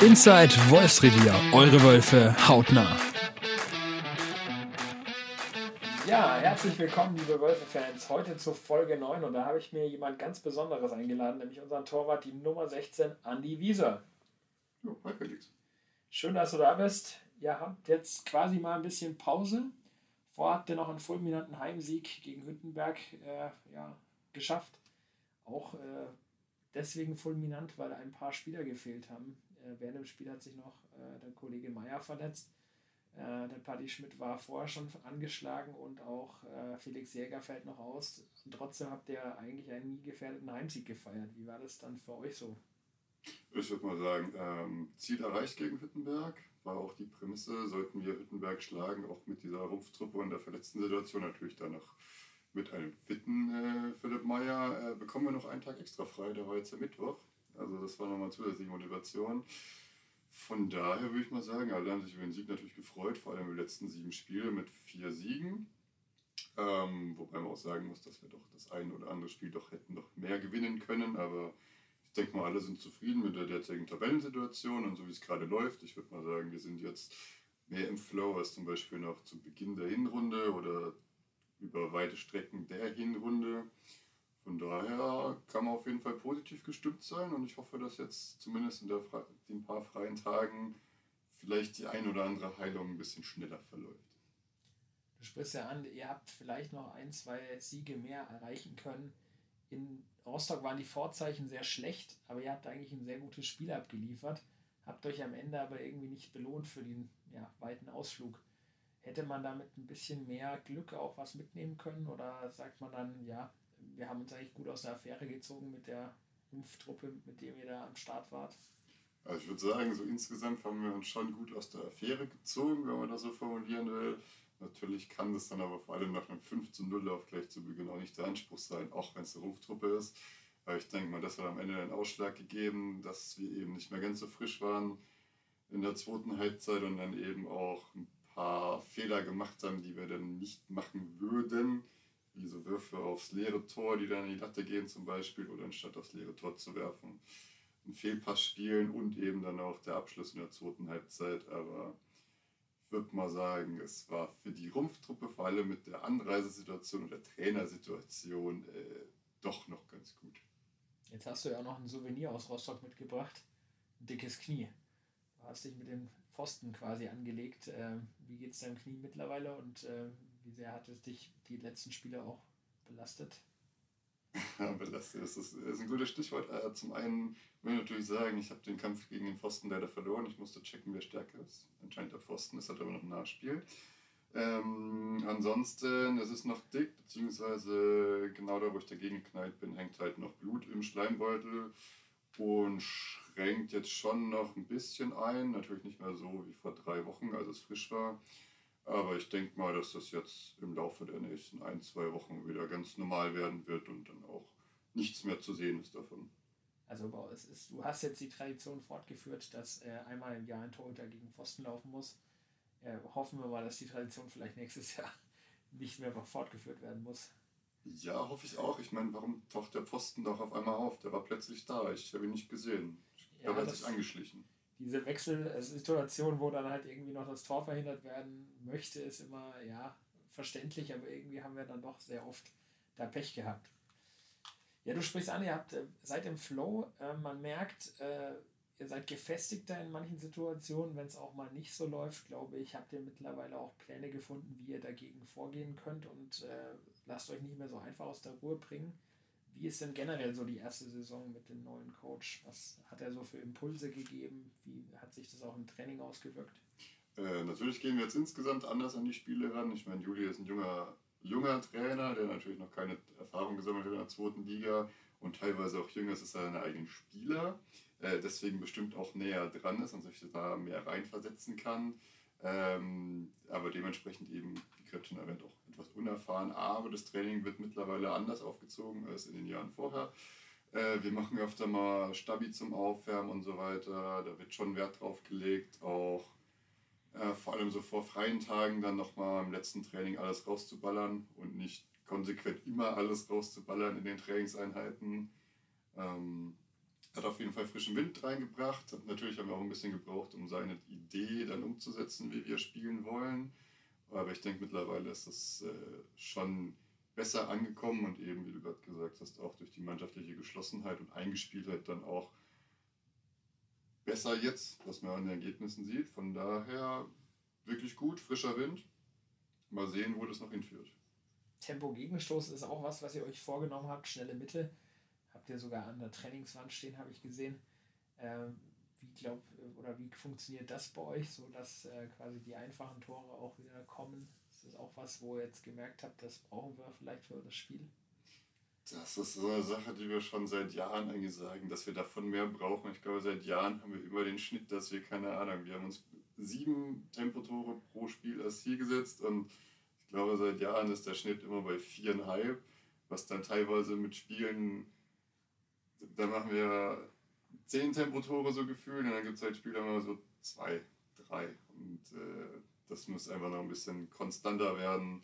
Inside Wolfsrevier, eure Wölfe hautnah. Ja, herzlich willkommen, liebe Wölfe-Fans. Heute zur Folge 9 und da habe ich mir jemand ganz Besonderes eingeladen, nämlich unseren Torwart, die Nummer 16, Andy Wieser. Jo, hi Felix. Schön, dass du da bist. Ihr habt jetzt quasi mal ein bisschen Pause. Vorher habt ihr noch einen fulminanten Heimsieg gegen Hüttenberg äh, ja, geschafft. Auch äh, deswegen fulminant, weil ein paar Spieler gefehlt haben. Äh, während dem Spiel hat sich noch äh, der Kollege Meier verletzt. Äh, der Paddy Schmidt war vorher schon angeschlagen und auch äh, Felix Jäger fällt noch aus. Und trotzdem habt ihr eigentlich einen nie gefährdeten Heimsieg gefeiert. Wie war das dann für euch so? Ich würde mal sagen, ähm, Ziel erreicht gegen Hüttenberg. War auch die Prämisse, sollten wir Hüttenberg schlagen, auch mit dieser Rumpftruppe und der verletzten Situation, natürlich dann noch mit einem fitten äh, Philipp Meyer, äh, bekommen wir noch einen Tag extra frei, der war jetzt der Mittwoch. Also das war nochmal zusätzliche Motivation. Von daher würde ich mal sagen, alle haben sich über den Sieg natürlich gefreut, vor allem die letzten sieben Spiele mit vier Siegen. Ähm, wobei man auch sagen muss, dass wir doch das ein oder andere Spiel doch hätten noch mehr gewinnen können, aber ich denke mal, alle sind zufrieden mit der derzeitigen Tabellensituation und so wie es gerade läuft. Ich würde mal sagen, wir sind jetzt mehr im Flow als zum Beispiel noch zu Beginn der Hinrunde oder über weite Strecken der Hinrunde. Von daher kann man auf jeden Fall positiv gestimmt sein und ich hoffe, dass jetzt zumindest in den paar freien Tagen vielleicht die ein oder andere Heilung ein bisschen schneller verläuft. Du sprichst ja an, ihr habt vielleicht noch ein, zwei Siege mehr erreichen können. In Rostock waren die Vorzeichen sehr schlecht, aber ihr habt eigentlich ein sehr gutes Spiel abgeliefert. Habt euch am Ende aber irgendwie nicht belohnt für den ja, weiten Ausflug. Hätte man damit ein bisschen mehr Glück auch was mitnehmen können oder sagt man dann, ja, wir haben uns eigentlich gut aus der Affäre gezogen mit der Impftruppe, mit der ihr da am Start wart. Also ich würde sagen, so insgesamt haben wir uns schon gut aus der Affäre gezogen, wenn man das so formulieren will. Natürlich kann das dann aber vor allem nach einem 5 zu 0 Lauf gleich zu Beginn auch nicht der Anspruch sein, auch wenn es eine Rumpftruppe ist. Aber ich denke mal, das hat am Ende den Ausschlag gegeben, dass wir eben nicht mehr ganz so frisch waren in der zweiten Halbzeit und dann eben auch ein paar Fehler gemacht haben, die wir dann nicht machen würden wie so Würfe aufs leere Tor, die dann in die Latte gehen zum Beispiel, oder anstatt aufs leere Tor zu werfen, einen Fehlpass spielen und eben dann auch der Abschluss in der zweiten Halbzeit. Aber ich würde mal sagen, es war für die Rumpftruppe, vor allem mit der Anreisesituation und der Trainersituation, äh, doch noch ganz gut. Jetzt hast du ja noch ein Souvenir aus Rostock mitgebracht. Ein dickes Knie. Du hast dich mit dem Pfosten quasi angelegt. Äh, wie geht es deinem Knie mittlerweile und äh, wie sehr hat es dich die letzten Spiele auch belastet? Ja, belastet das ist, ist ein gutes Stichwort. Äh, zum einen will ich natürlich sagen, ich habe den Kampf gegen den Pfosten leider verloren. Ich musste checken, wer stärker ist. Anscheinend der Pfosten, es hat aber noch ein Nachspiel. Ähm, ansonsten, es ist noch dick, beziehungsweise genau da, wo ich dagegen geknallt bin, hängt halt noch Blut im Schleimbeutel und schränkt jetzt schon noch ein bisschen ein. Natürlich nicht mehr so wie vor drei Wochen, als es frisch war. Aber ich denke mal, dass das jetzt im Laufe der nächsten ein, zwei Wochen wieder ganz normal werden wird und dann auch nichts mehr zu sehen ist davon. Also es ist, du hast jetzt die Tradition fortgeführt, dass äh, einmal im Jahr ein Torhüter gegen Pfosten laufen muss. Äh, hoffen wir mal, dass die Tradition vielleicht nächstes Jahr nicht mehr fortgeführt werden muss. Ja, hoffe ich auch. Ich meine, warum taucht der Pfosten doch auf einmal auf? Der war plötzlich da. Ich habe ihn nicht gesehen. Ja, er hat sich angeschlichen diese Wechselsituation, wo dann halt irgendwie noch das Tor verhindert werden möchte, ist immer, ja, verständlich, aber irgendwie haben wir dann doch sehr oft da Pech gehabt. Ja, du sprichst an, ihr habt, äh, seid im Flow, äh, man merkt, äh, ihr seid gefestigter in manchen Situationen, wenn es auch mal nicht so läuft, glaube ich, habt ihr mittlerweile auch Pläne gefunden, wie ihr dagegen vorgehen könnt und äh, lasst euch nicht mehr so einfach aus der Ruhe bringen. Wie ist denn generell so die erste Saison mit dem neuen Coach? Was hat er so für Impulse gegeben? Wie hat sich das auch im Training ausgewirkt? Äh, natürlich gehen wir jetzt insgesamt anders an die Spiele ran. Ich meine, Juli ist ein junger, junger Trainer, der natürlich noch keine Erfahrung gesammelt hat in der zweiten Liga und teilweise auch jünger ist als seine eigenen Spieler. Äh, deswegen bestimmt auch näher dran ist und sich da mehr reinversetzen kann. Ähm, aber dementsprechend eben, wie gerade schon erwähnt, auch etwas unerfahren. Aber das Training wird mittlerweile anders aufgezogen als in den Jahren vorher. Äh, wir machen öfter mal Stabi zum Aufwärmen und so weiter. Da wird schon Wert drauf gelegt, auch äh, vor allem so vor freien Tagen dann nochmal im letzten Training alles rauszuballern und nicht konsequent immer alles rauszuballern in den Trainingseinheiten. Ähm, hat auf jeden Fall frischen Wind reingebracht. Natürlich haben wir auch ein bisschen gebraucht, um seine Idee dann umzusetzen, wie wir spielen wollen. Aber ich denke, mittlerweile ist das äh, schon besser angekommen und eben, wie du gerade gesagt hast, auch durch die mannschaftliche Geschlossenheit und Eingespieltheit dann auch besser jetzt, was man an den Ergebnissen sieht. Von daher wirklich gut, frischer Wind. Mal sehen, wo das noch hinführt. Tempo-Gegenstoß ist auch was, was ihr euch vorgenommen habt. Schnelle Mitte. Habt ihr sogar an der Trainingswand stehen, habe ich gesehen. Ähm, wie glaubt oder wie funktioniert das bei euch, so dass äh, quasi die einfachen Tore auch wieder kommen? Ist das auch was, wo ihr jetzt gemerkt habt, das brauchen wir vielleicht für das Spiel? Das ist so eine Sache, die wir schon seit Jahren eigentlich sagen, dass wir davon mehr brauchen. Ich glaube, seit Jahren haben wir immer den Schnitt, dass wir, keine Ahnung, wir haben uns sieben Tempotore pro Spiel als Ziel gesetzt und ich glaube, seit Jahren ist der Schnitt immer bei viereinhalb, was dann teilweise mit Spielen, da machen wir zehn Tempotore so gefühlt und dann gibt es halt Spiele immer so zwei, drei und äh, das muss einfach noch ein bisschen konstanter werden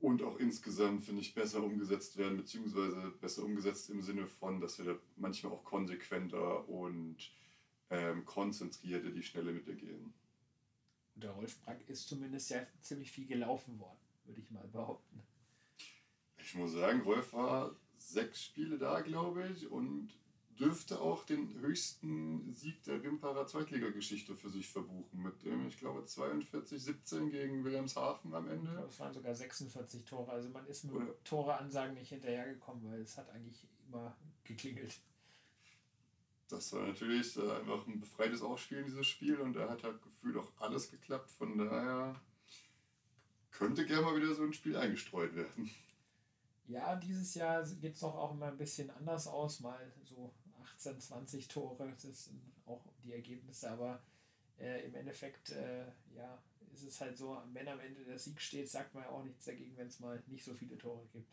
und auch insgesamt, finde ich, besser umgesetzt werden, beziehungsweise besser umgesetzt im Sinne von, dass wir da manchmal auch konsequenter und ähm, konzentrierter die schnelle Mitte gehen. Und der Rolf Brack ist zumindest ja ziemlich viel gelaufen worden, würde ich mal behaupten. Ich muss sagen, Rolf war sechs Spiele da, glaube ich, und dürfte auch den höchsten Sieg der Rimperer Zweitligageschichte für sich verbuchen, mit dem, ich glaube, 42-17 gegen Wilhelmshaven am Ende. Es waren sogar 46 Tore, also man ist mit Oder Tore-Ansagen nicht hinterhergekommen, weil es hat eigentlich immer geklingelt. Das war natürlich äh, einfach ein befreites Aufspielen, dieses Spiel, und da hat halt gefühlt auch alles geklappt, von daher könnte gerne mal wieder so ein Spiel eingestreut werden. Ja, dieses Jahr geht es doch auch immer ein bisschen anders aus. Mal so 18, 20 Tore, das sind auch die Ergebnisse, aber äh, im Endeffekt, äh, ja, ist es halt so, wenn am Ende der Sieg steht, sagt man ja auch nichts dagegen, wenn es mal nicht so viele Tore gibt.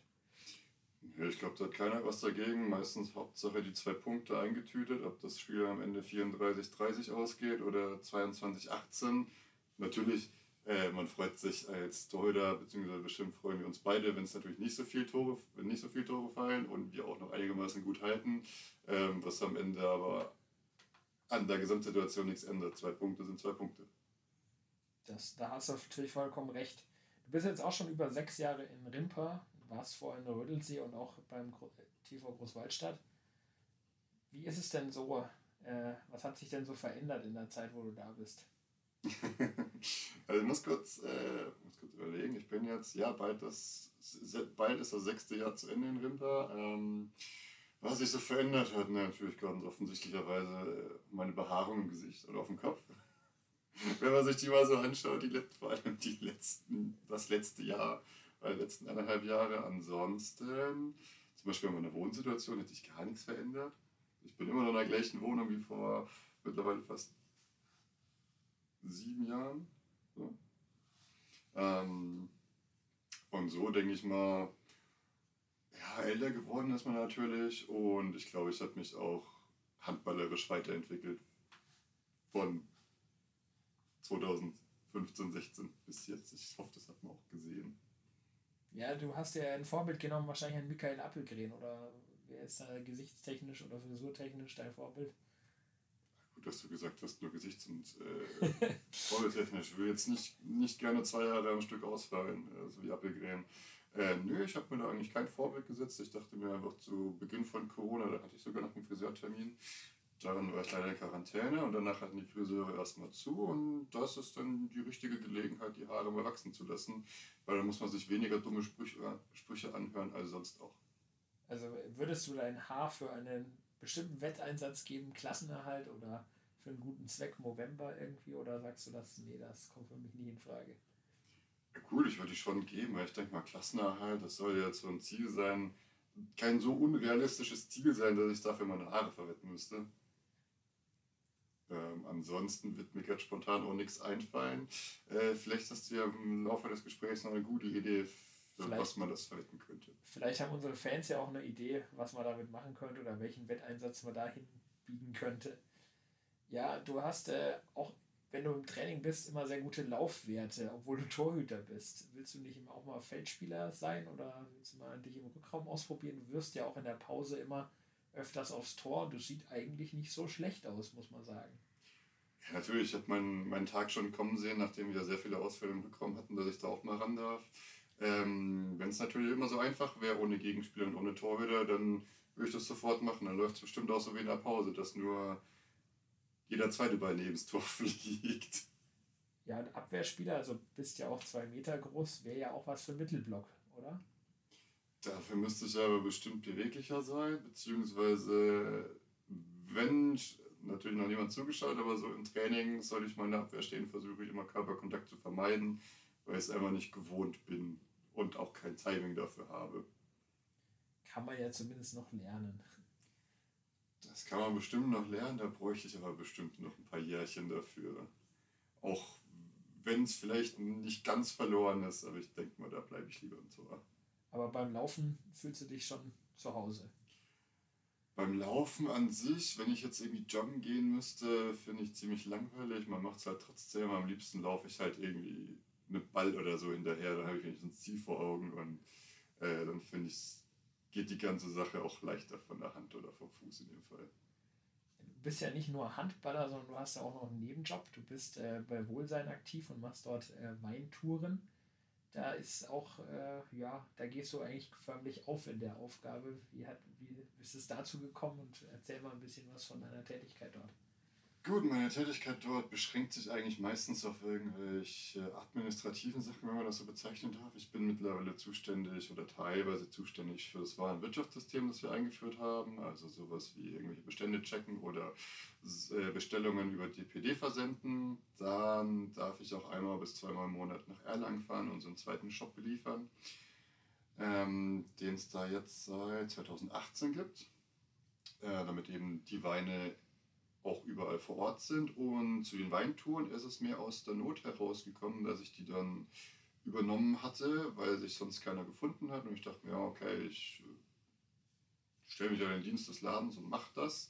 Ja, ich glaube, da hat keiner was dagegen. Meistens Hauptsache die zwei Punkte eingetütet, ob das Spiel am Ende 34-30 ausgeht oder 22-18. Natürlich äh, man freut sich als Torhüter, beziehungsweise bestimmt freuen wir uns beide, wenn es natürlich nicht so viel Tore, wenn nicht so viele Tore fallen und wir auch noch einigermaßen gut halten, ähm, was am Ende aber an der Gesamtsituation nichts ändert. Zwei Punkte sind zwei Punkte. Das, da hast du natürlich vollkommen recht. Du bist jetzt auch schon über sechs Jahre in Rimper, warst vorher in Rödelsee und auch beim TV Großwaldstadt. Wie ist es denn so? Äh, was hat sich denn so verändert in der Zeit, wo du da bist? also ich muss kurz, äh, muss kurz überlegen, ich bin jetzt, ja, bald, das, bald ist das sechste Jahr zu Ende in Rimper. Ähm, was sich so verändert hat, natürlich ganz offensichtlicherweise äh, meine Behaarung im Gesicht oder auf dem Kopf. Wenn man sich die mal so anschaut, die, vor allem die letzten, das letzte Jahr, die letzten eineinhalb Jahre. Ansonsten, zum Beispiel in meiner Wohnsituation, hat sich gar nichts verändert. Ich bin immer noch in der gleichen Wohnung wie vor mittlerweile fast sieben Jahren. So. Ähm, und so denke ich mal, ja, älter geworden ist man natürlich und ich glaube, ich habe mich auch handballerisch weiterentwickelt von 2015, 16 bis jetzt. Ich hoffe, das hat man auch gesehen. Ja, du hast ja ein Vorbild genommen, wahrscheinlich an Michael Appelgren oder wer ist da gesichtstechnisch oder frisurtechnisch dein Vorbild? Dass du gesagt hast, nur Gesichts- und äh, volltechnisch. Ich will jetzt nicht, nicht gerne zwei Jahre am Stück ausfallen, so wie Appelgren. Äh, nö, ich habe mir da eigentlich kein Vorbild gesetzt. Ich dachte mir einfach zu Beginn von Corona, da hatte ich sogar noch einen Friseurtermin. Daran war ich leider in Quarantäne und danach hatten die Friseure erstmal zu und das ist dann die richtige Gelegenheit, die Haare mal wachsen zu lassen, weil dann muss man sich weniger dumme Sprüche, Sprüche anhören als sonst auch. Also würdest du dein Haar für einen bestimmten Wetteinsatz geben, Klassenerhalt oder für einen guten Zweck November irgendwie? Oder sagst du das, nee, das kommt für mich nie in Frage? Ja, cool, ich würde die schon geben, weil ich denke mal, Klassenerhalt, das soll jetzt so ein Ziel sein, kein so unrealistisches Ziel sein, dass ich dafür meine Haare verwetten müsste. Ähm, ansonsten wird mir gerade spontan auch nichts einfallen. Äh, vielleicht hast du ja im Laufe des Gesprächs noch eine gute Idee, was man das verwetten könnte. Vielleicht haben unsere Fans ja auch eine Idee, was man damit machen könnte oder welchen Wetteinsatz man dahin biegen könnte. Ja, du hast äh, auch, wenn du im Training bist, immer sehr gute Laufwerte, obwohl du Torhüter bist. Willst du nicht auch mal Feldspieler sein oder willst du mal dich im Rückraum ausprobieren? Du wirst ja auch in der Pause immer öfters aufs Tor. Das sieht eigentlich nicht so schlecht aus, muss man sagen. Ja, natürlich, ich habe meinen, meinen Tag schon kommen sehen, nachdem wir sehr viele Ausfälle im Rückraum hatten, dass ich da auch mal ran darf. Ähm, Wenn es natürlich immer so einfach wäre, ohne Gegenspieler und ohne Torhüter, dann würde ich das sofort machen. Dann läuft es bestimmt auch so wie in der Pause, dass nur jeder zweite Ball neben das Tor fliegt. Ja, ein Abwehrspieler, also bist ja auch zwei Meter groß, wäre ja auch was für Mittelblock, oder? Dafür müsste ich aber bestimmt beweglicher sein, beziehungsweise wenn natürlich noch niemand zugeschaut, aber so im Training soll ich meine Abwehr stehen, versuche ich immer Körperkontakt zu vermeiden, weil ich es einfach nicht gewohnt bin und auch kein Timing dafür habe. Kann man ja zumindest noch lernen. Das kann man bestimmt noch lernen, da bräuchte ich aber bestimmt noch ein paar Jährchen dafür. Auch wenn es vielleicht nicht ganz verloren ist, aber ich denke mal, da bleibe ich lieber im Tor. Aber beim Laufen fühlst du dich schon zu Hause. Beim Laufen an sich, wenn ich jetzt irgendwie joggen gehen müsste, finde ich ziemlich langweilig. Man macht es halt trotzdem. Am liebsten laufe ich halt irgendwie mit Ball oder so hinterher. Da habe ich wenigstens ein Ziel vor Augen und äh, dann finde ich, geht die ganze Sache auch leichter von der Hand oder vom Fuß in dem Fall. Du bist ja nicht nur Handballer, sondern du hast ja auch noch einen Nebenjob. Du bist äh, bei Wohlsein aktiv und machst dort äh, Weintouren. Da ist auch, äh, ja, da gehst du eigentlich förmlich auf in der Aufgabe. Wie, hat, wie ist es dazu gekommen und erzähl mal ein bisschen was von deiner Tätigkeit dort. Gut, meine Tätigkeit dort beschränkt sich eigentlich meistens auf irgendwelche administrativen Sachen, wenn man das so bezeichnen darf. Ich bin mittlerweile zuständig oder teilweise zuständig für das Warenwirtschaftssystem, das wir eingeführt haben. Also sowas wie irgendwelche Bestände checken oder äh, Bestellungen über DPD versenden. Dann darf ich auch einmal bis zweimal im Monat nach Erlangen fahren und so einen zweiten Shop beliefern, ähm, den es da jetzt seit 2018 gibt. Äh, damit eben die Weine auch überall vor Ort sind. Und zu den Weintouren ist es mir aus der Not herausgekommen, dass ich die dann übernommen hatte, weil sich sonst keiner gefunden hat. Und ich dachte mir, okay, ich äh, stelle mich an den Dienst des Ladens und mache das.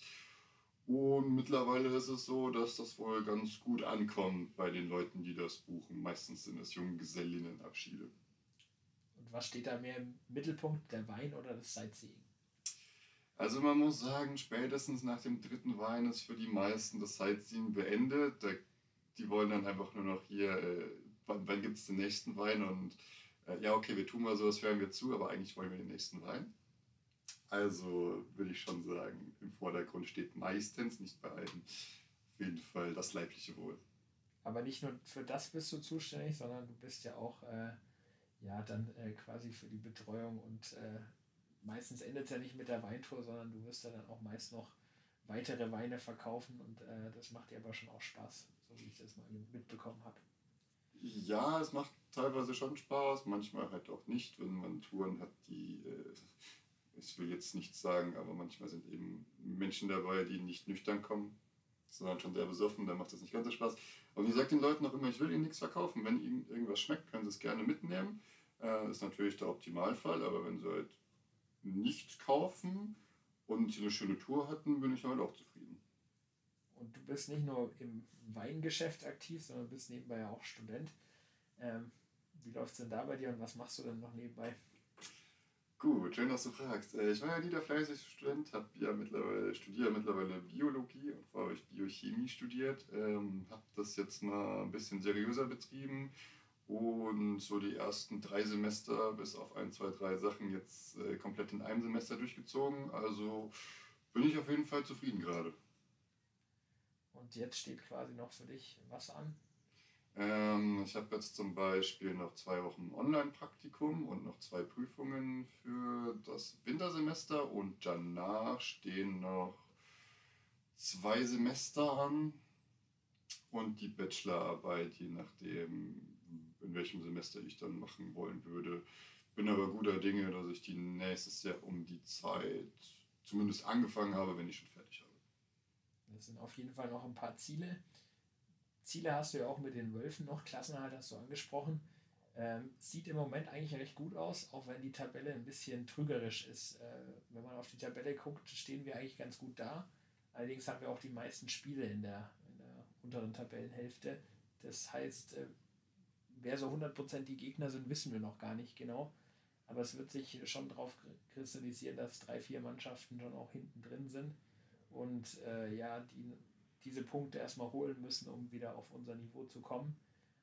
Und mittlerweile ist es so, dass das wohl ganz gut ankommt bei den Leuten, die das buchen. Meistens sind es Junggesellinnenabschiede. Und was steht da mehr im Mittelpunkt, der Wein oder das Sightseeing? Also man muss sagen, spätestens nach dem dritten Wein ist für die meisten das Sightseeing beendet. Da, die wollen dann einfach nur noch hier, äh, wann, wann gibt es den nächsten Wein? Und äh, ja, okay, wir tun mal so, als hören wir zu, aber eigentlich wollen wir den nächsten Wein. Also würde ich schon sagen, im Vordergrund steht meistens, nicht bei allen, auf jeden Fall das leibliche Wohl. Aber nicht nur für das bist du zuständig, sondern du bist ja auch äh, ja, dann äh, quasi für die Betreuung und äh, meistens endet es ja nicht mit der Weintour, sondern du wirst ja dann auch meist noch weitere Weine verkaufen und äh, das macht dir aber schon auch Spaß, so wie ich das mal mitbekommen habe. Ja, es macht teilweise schon Spaß, manchmal halt auch nicht, wenn man Touren hat, die, äh, ich will jetzt nichts sagen, aber manchmal sind eben Menschen dabei, die nicht nüchtern kommen, sondern schon sehr besoffen, dann macht das nicht ganz so Spaß. Und ich sage den Leuten auch immer, ich will ihnen nichts verkaufen. Wenn ihnen irgendwas schmeckt, können sie es gerne mitnehmen. Äh, ist natürlich der Optimalfall, aber wenn sie halt nichts kaufen und eine schöne Tour hatten, bin ich damit auch zufrieden. Und du bist nicht nur im Weingeschäft aktiv, sondern bist nebenbei ja auch Student. Ähm, wie läuft es denn da bei dir und was machst du denn noch nebenbei? Gut, schön, dass du fragst. Äh, ich war ja nie der fleißigste Student, habe ja mittlerweile, studiere mittlerweile Biologie und vorher habe ich Biochemie studiert, ähm, habe das jetzt mal ein bisschen seriöser betrieben und so die ersten drei Semester bis auf ein, zwei, drei Sachen jetzt äh, komplett in einem Semester durchgezogen. Also bin ich auf jeden Fall zufrieden gerade. Und jetzt steht quasi noch für dich was an? Ähm, ich habe jetzt zum Beispiel noch zwei Wochen Online-Praktikum und noch zwei Prüfungen für das Wintersemester und danach stehen noch zwei Semester an und die Bachelorarbeit, je nachdem, in welchem Semester ich dann machen wollen würde. Bin aber guter Dinge, dass ich die nächstes Jahr um die Zeit zumindest angefangen habe, wenn ich schon fertig habe. Das sind auf jeden Fall noch ein paar Ziele. Ziele hast du ja auch mit den Wölfen noch, Klassenhalt hast du angesprochen. Ähm, sieht im Moment eigentlich recht gut aus, auch wenn die Tabelle ein bisschen trügerisch ist. Äh, wenn man auf die Tabelle guckt, stehen wir eigentlich ganz gut da. Allerdings haben wir auch die meisten Spiele in der, in der unteren Tabellenhälfte. Das heißt, äh, wer so 100% die Gegner sind, wissen wir noch gar nicht genau. Aber es wird sich schon darauf kristallisieren, dass drei, vier Mannschaften schon auch hinten drin sind und äh, ja, die diese Punkte erstmal holen müssen, um wieder auf unser Niveau zu kommen.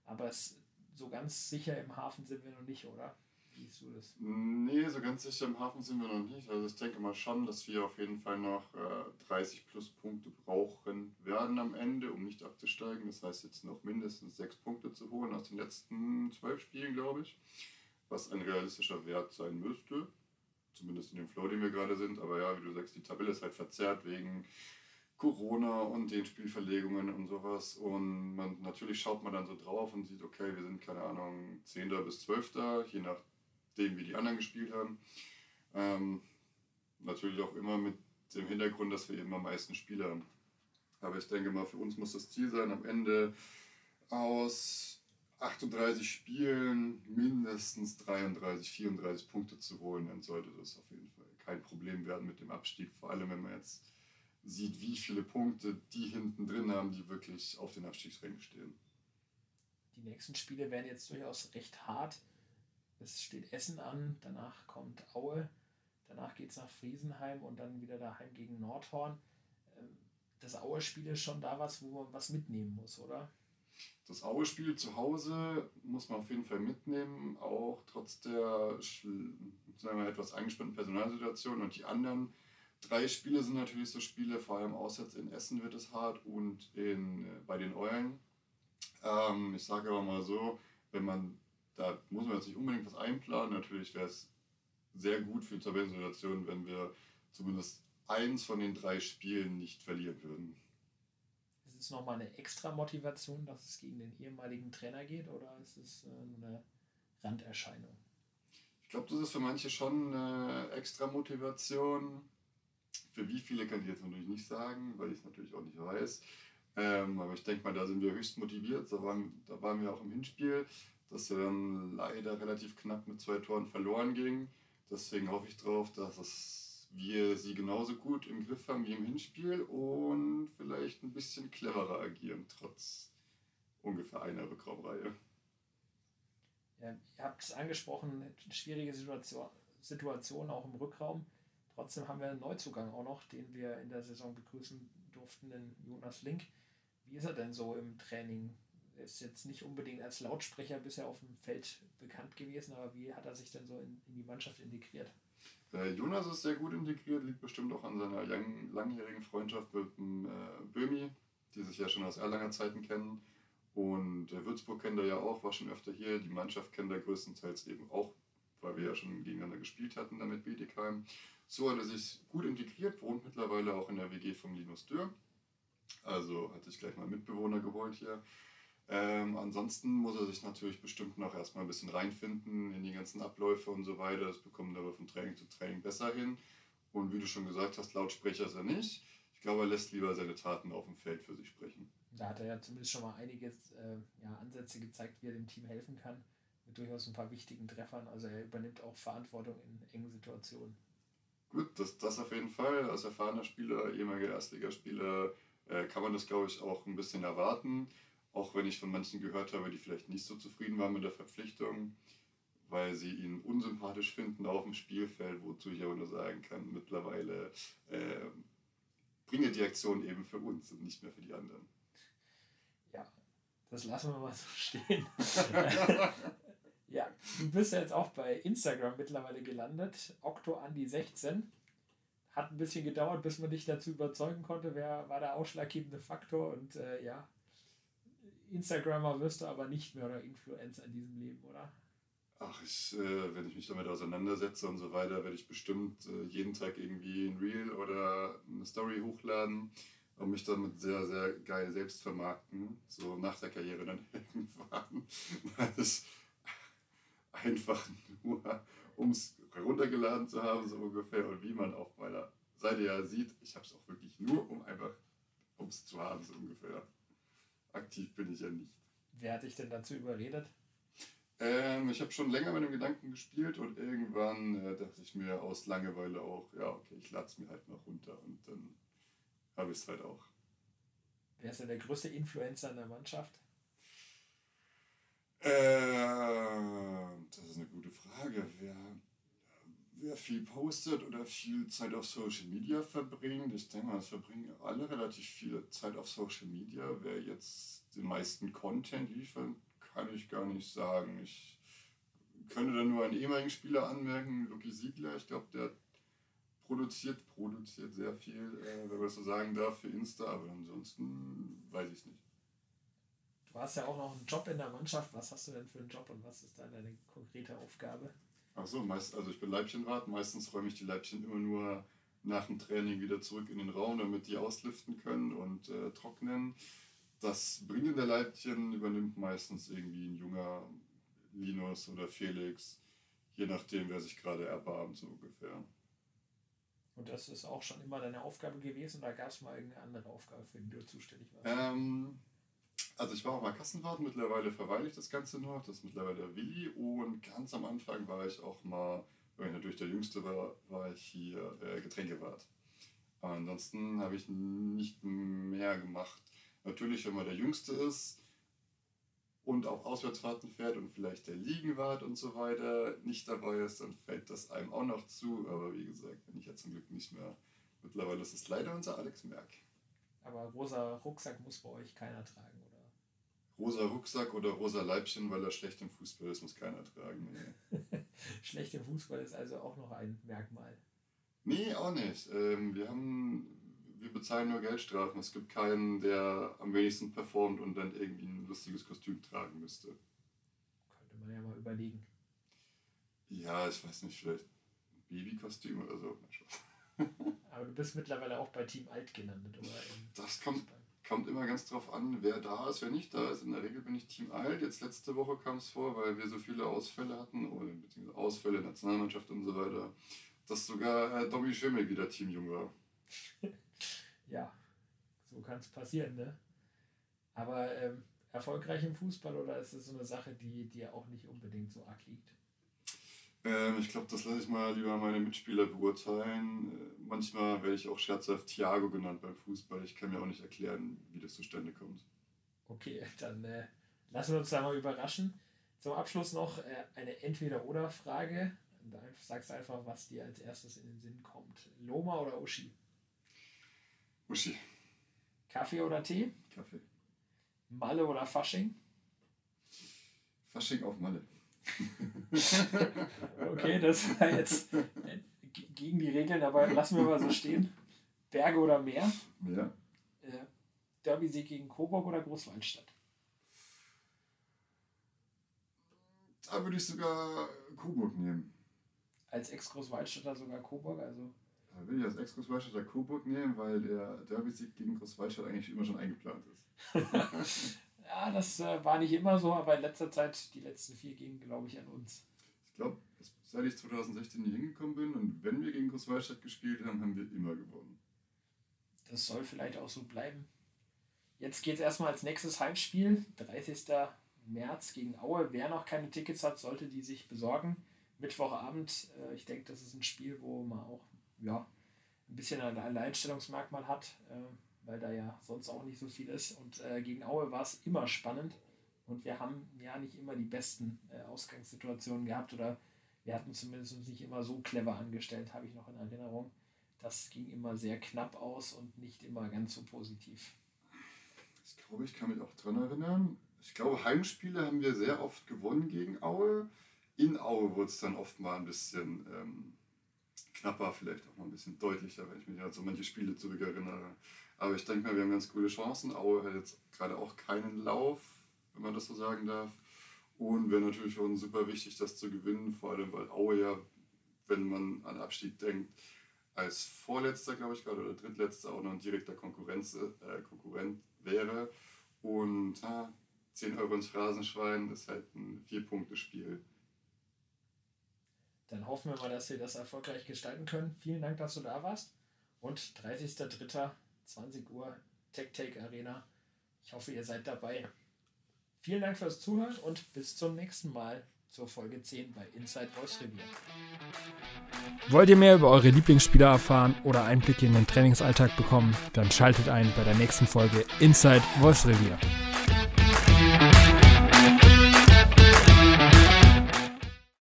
Aber es, so ganz sicher im Hafen sind wir noch nicht, oder? Siehst du das? Nee, so ganz sicher im Hafen sind wir noch nicht. Also ich denke mal schon, dass wir auf jeden Fall noch äh, 30 plus Punkte brauchen werden am Ende, um nicht abzusteigen. Das heißt jetzt noch mindestens sechs Punkte zu holen aus den letzten zwölf Spielen, glaube ich. Was ein realistischer Wert sein müsste. Zumindest in dem Flow, den wir gerade sind. Aber ja, wie du sagst, die Tabelle ist halt verzerrt wegen Corona und den Spielverlegungen und sowas. Und man, natürlich schaut man dann so drauf und sieht, okay, wir sind, keine Ahnung, 10. bis 12., je nachdem, wie die anderen gespielt haben. Ähm, natürlich auch immer mit dem Hintergrund, dass wir eben am meisten Spiele haben. Aber ich denke mal, für uns muss das Ziel sein, am Ende aus 38 Spielen mindestens 33, 34 Punkte zu holen. Dann sollte das auf jeden Fall kein Problem werden mit dem Abstieg. Vor allem, wenn man jetzt sieht, wie viele Punkte die hinten drin haben, die wirklich auf den Abstiegsrängen stehen. Die nächsten Spiele werden jetzt durchaus recht hart. Es steht Essen an, danach kommt Aue, danach geht es nach Friesenheim und dann wieder daheim gegen Nordhorn. Ähm, das Aue-Spiel ist schon da was, wo man was mitnehmen muss, oder? Das Aue-Spiel zu Hause muss man auf jeden Fall mitnehmen, auch trotz der sagen wir, etwas angespannten Personalsituation und die anderen drei Spiele sind natürlich so Spiele, vor allem auswärts in Essen wird es hart und in, äh, bei den Eulen. Ähm, ich sage aber mal so, wenn man, da muss man jetzt nicht unbedingt was einplanen. Natürlich wäre es sehr gut für die Tabellensituation, wenn wir zumindest eins von den drei Spielen nicht verlieren würden. Ist es nochmal eine extra Motivation, dass es gegen den ehemaligen Trainer geht oder ist es äh, eine Randerscheinung? Ich glaube, das ist für manche schon eine extra Motivation. Für wie viele kann ich jetzt natürlich nicht sagen, weil ich es natürlich auch nicht weiß. Ähm, aber ich denke mal, da sind wir höchst motiviert. Da waren, da waren wir auch im Hinspiel, dass er dann leider relativ knapp mit zwei Toren verloren ging. Deswegen hoffe ich darauf, dass es, wir sie genauso gut im Griff haben wie im Hinspiel und vielleicht ein bisschen cleverer agieren, trotz ungefähr einer Rückraumreihe. Ja, ihr habt es angesprochen, schwierige Situation, Situation auch im Rückraum. Trotzdem haben wir einen Neuzugang auch noch, den wir in der Saison begrüßen durften, den Jonas Link. Wie ist er denn so im Training? Ist jetzt nicht unbedingt als Lautsprecher bisher auf dem Feld bekannt gewesen, aber wie hat er sich denn so in, in die Mannschaft integriert? Äh, Jonas ist sehr gut integriert, liegt bestimmt auch an seiner lang, langjährigen Freundschaft mit dem äh, Böhmi, die sich ja schon aus Erlanger Zeiten kennen. Und äh, Würzburg kennt er ja auch, war schon öfter hier. Die Mannschaft kennt er größtenteils eben auch, weil wir ja schon gegeneinander gespielt hatten damit Bietigheim. So hat er sich gut integriert, wohnt mittlerweile auch in der WG vom Linus Dürr. Also hat sich gleich mal Mitbewohner geholt hier. Ähm, ansonsten muss er sich natürlich bestimmt noch erstmal ein bisschen reinfinden in die ganzen Abläufe und so weiter. Das bekommt er aber von Training zu Training besser hin. Und wie du schon gesagt hast, Lautsprecher ist er nicht. Ich glaube, er lässt lieber seine Taten auf dem Feld für sich sprechen. Da hat er ja zumindest schon mal einige äh, ja, Ansätze gezeigt, wie er dem Team helfen kann. Mit durchaus ein paar wichtigen Treffern. Also er übernimmt auch Verantwortung in engen Situationen. Gut, das, das auf jeden Fall. Als erfahrener Spieler, ehemaliger Erstligaspieler, äh, kann man das, glaube ich, auch ein bisschen erwarten. Auch wenn ich von manchen gehört habe, die vielleicht nicht so zufrieden waren mit der Verpflichtung, weil sie ihn unsympathisch finden auf dem Spielfeld, wozu ich aber nur sagen kann, mittlerweile äh, bringe die Aktion eben für uns und nicht mehr für die anderen. Ja, das lassen wir mal so stehen. Ja, du bist ja jetzt auch bei Instagram mittlerweile gelandet. OctoAndi16. Hat ein bisschen gedauert, bis man dich dazu überzeugen konnte, wer war der ausschlaggebende Faktor. Und äh, ja, Instagrammer wirst du aber nicht mehr oder Influencer in diesem Leben, oder? Ach, ich, äh, wenn ich mich damit auseinandersetze und so weiter, werde ich bestimmt äh, jeden Tag irgendwie ein Reel oder eine Story hochladen und mich damit sehr, sehr geil selbst vermarkten. So nach der Karriere dann irgendwann. Das einfach nur, um es heruntergeladen zu haben, so ungefähr. Und wie man auf meiner Seite ja sieht, ich habe es auch wirklich nur, um einfach, um es zu haben, so ungefähr. Aktiv bin ich ja nicht. Wer hat dich denn dazu überredet? Ähm, ich habe schon länger mit dem Gedanken gespielt und irgendwann äh, dachte ich mir aus Langeweile auch, ja, okay, ich lade es mir halt noch runter und dann habe ich es halt auch. Wer ist denn der größte Influencer in der Mannschaft? Äh, das ist eine gute Frage. Wer, wer viel postet oder viel Zeit auf Social Media verbringt, ich denke mal, es verbringen alle relativ viel Zeit auf Social Media. Wer jetzt den meisten Content liefert, kann ich gar nicht sagen. Ich könnte dann nur einen ehemaligen Spieler anmerken, Lucky Siegler. Ich glaube, der produziert, produziert sehr viel, äh, wenn man das so sagen darf, für Insta, aber ansonsten weiß ich es nicht. Du hast ja auch noch einen Job in der Mannschaft. Was hast du denn für einen Job und was ist da deine konkrete Aufgabe? Achso, meist, also ich bin Leibchenwart. Meistens räume ich die Leibchen immer nur nach dem Training wieder zurück in den Raum, damit die auslüften können und äh, trocknen. Das Bringen der Leibchen übernimmt meistens irgendwie ein junger Linus oder Felix, je nachdem, wer sich gerade erbarmt, so ungefähr. Und das ist auch schon immer deine Aufgabe gewesen oder gab es mal irgendeine andere Aufgabe, für die du zuständig warst? Ähm, also ich war auch mal Kassenwart, mittlerweile verweile ich das Ganze noch, das ist mittlerweile der Willi und ganz am Anfang war ich auch mal, weil ich natürlich der Jüngste war, war ich hier äh, Getränkewart. Aber ansonsten habe ich nicht mehr gemacht. Natürlich, wenn man der Jüngste ist und auf Auswärtsfahrten fährt und vielleicht der Liegenwart und so weiter nicht dabei ist, dann fällt das einem auch noch zu. Aber wie gesagt, bin ich ja zum Glück nicht mehr. Mittlerweile ist es leider unser Alex Merck. Aber rosa Rucksack muss bei euch keiner tragen, oder? Rosa Rucksack oder rosa Leibchen, weil er schlecht im Fußball ist, muss keiner tragen. Nee. schlecht im Fußball ist also auch noch ein Merkmal. Nee, auch nicht. Ähm, wir haben, wir bezahlen nur Geldstrafen. Es gibt keinen, der am wenigsten performt und dann irgendwie ein lustiges Kostüm tragen müsste. Könnte man ja mal überlegen. Ja, ich weiß nicht, vielleicht ein Babykostüm oder so. Aber du bist mittlerweile auch bei Team Alt gelandet, oder? Das kommt, kommt immer ganz drauf an, wer da ist, wer nicht da ist. In der Regel bin ich Team Alt. Jetzt letzte Woche kam es vor, weil wir so viele Ausfälle hatten, oder beziehungsweise Ausfälle, Nationalmannschaft und so weiter, dass sogar Herr Dobby Schimmel wieder Team Jung war. ja, so kann es passieren, ne? Aber ähm, erfolgreich im Fußball oder ist es so eine Sache, die dir auch nicht unbedingt so arg liegt? Ähm, ich glaube, das lasse ich mal lieber meine Mitspieler beurteilen. Äh, manchmal werde ich auch scherzhaft Thiago genannt beim Fußball. Ich kann mir auch nicht erklären, wie das zustande kommt. Okay, dann äh, lassen wir uns da mal überraschen. Zum Abschluss noch äh, eine Entweder-Oder-Frage. Sagst du einfach, was dir als erstes in den Sinn kommt. Loma oder Uschi? Uschi. Kaffee oder Tee? Kaffee. Malle oder Fasching? Fasching auf Malle. okay, das war jetzt gegen die Regeln, aber lassen wir mal so stehen. Berge oder Meer? Meer. Äh, Derby-Sieg gegen Coburg oder Großwaldstadt? Da würde ich sogar Coburg nehmen. Als Ex-Großwaldstädter sogar Coburg, also. Da würde ich als Ex-Großwaldstädter Coburg nehmen, weil der Derby-Sieg gegen Großwaldstadt eigentlich immer schon eingeplant ist. Ja, das äh, war nicht immer so, aber in letzter Zeit, die letzten vier gingen, glaube ich, an uns. Ich glaube, seit ich 2016 hier hingekommen bin und wenn wir gegen Großwaldstadt gespielt haben, haben wir immer gewonnen. Das soll vielleicht auch so bleiben. Jetzt geht es erstmal als nächstes Heimspiel, 30. März gegen Aue. Wer noch keine Tickets hat, sollte die sich besorgen. Mittwochabend, äh, ich denke, das ist ein Spiel, wo man auch ja, ein bisschen ein Alleinstellungsmerkmal hat. Äh, weil da ja sonst auch nicht so viel ist. Und äh, gegen Aue war es immer spannend. Und wir haben ja nicht immer die besten äh, Ausgangssituationen gehabt oder wir hatten zumindest uns nicht immer so clever angestellt, habe ich noch in Erinnerung. Das ging immer sehr knapp aus und nicht immer ganz so positiv. Ich glaube, ich kann mich auch daran erinnern. Ich glaube, Heimspiele haben wir sehr oft gewonnen gegen Aue. In Aue wurde es dann oft mal ein bisschen ähm, knapper, vielleicht auch mal ein bisschen deutlicher, wenn ich mich an so manche Spiele zurückerinnere. Aber ich denke mal, wir haben ganz coole Chancen. Aue hat jetzt gerade auch keinen Lauf, wenn man das so sagen darf. Und wäre natürlich uns super wichtig, das zu gewinnen, vor allem weil Aue ja, wenn man an Abstieg denkt, als Vorletzter, glaube ich, gerade oder Drittletzter auch noch ein direkter Konkurrenz, äh, Konkurrent wäre. Und äh, 10 Euro ins Phrasenschwein ist halt ein Vier-Punkte-Spiel. Dann hoffen wir mal, dass wir das erfolgreich gestalten können. Vielen Dank, dass du da warst. Und 30.03. 20 Uhr, Tech Take Arena. Ich hoffe, ihr seid dabei. Vielen Dank fürs Zuhören und bis zum nächsten Mal zur Folge 10 bei Inside Voice Revier. Wollt ihr mehr über eure Lieblingsspieler erfahren oder Einblicke in den Trainingsalltag bekommen, dann schaltet ein bei der nächsten Folge Inside Voice Revier.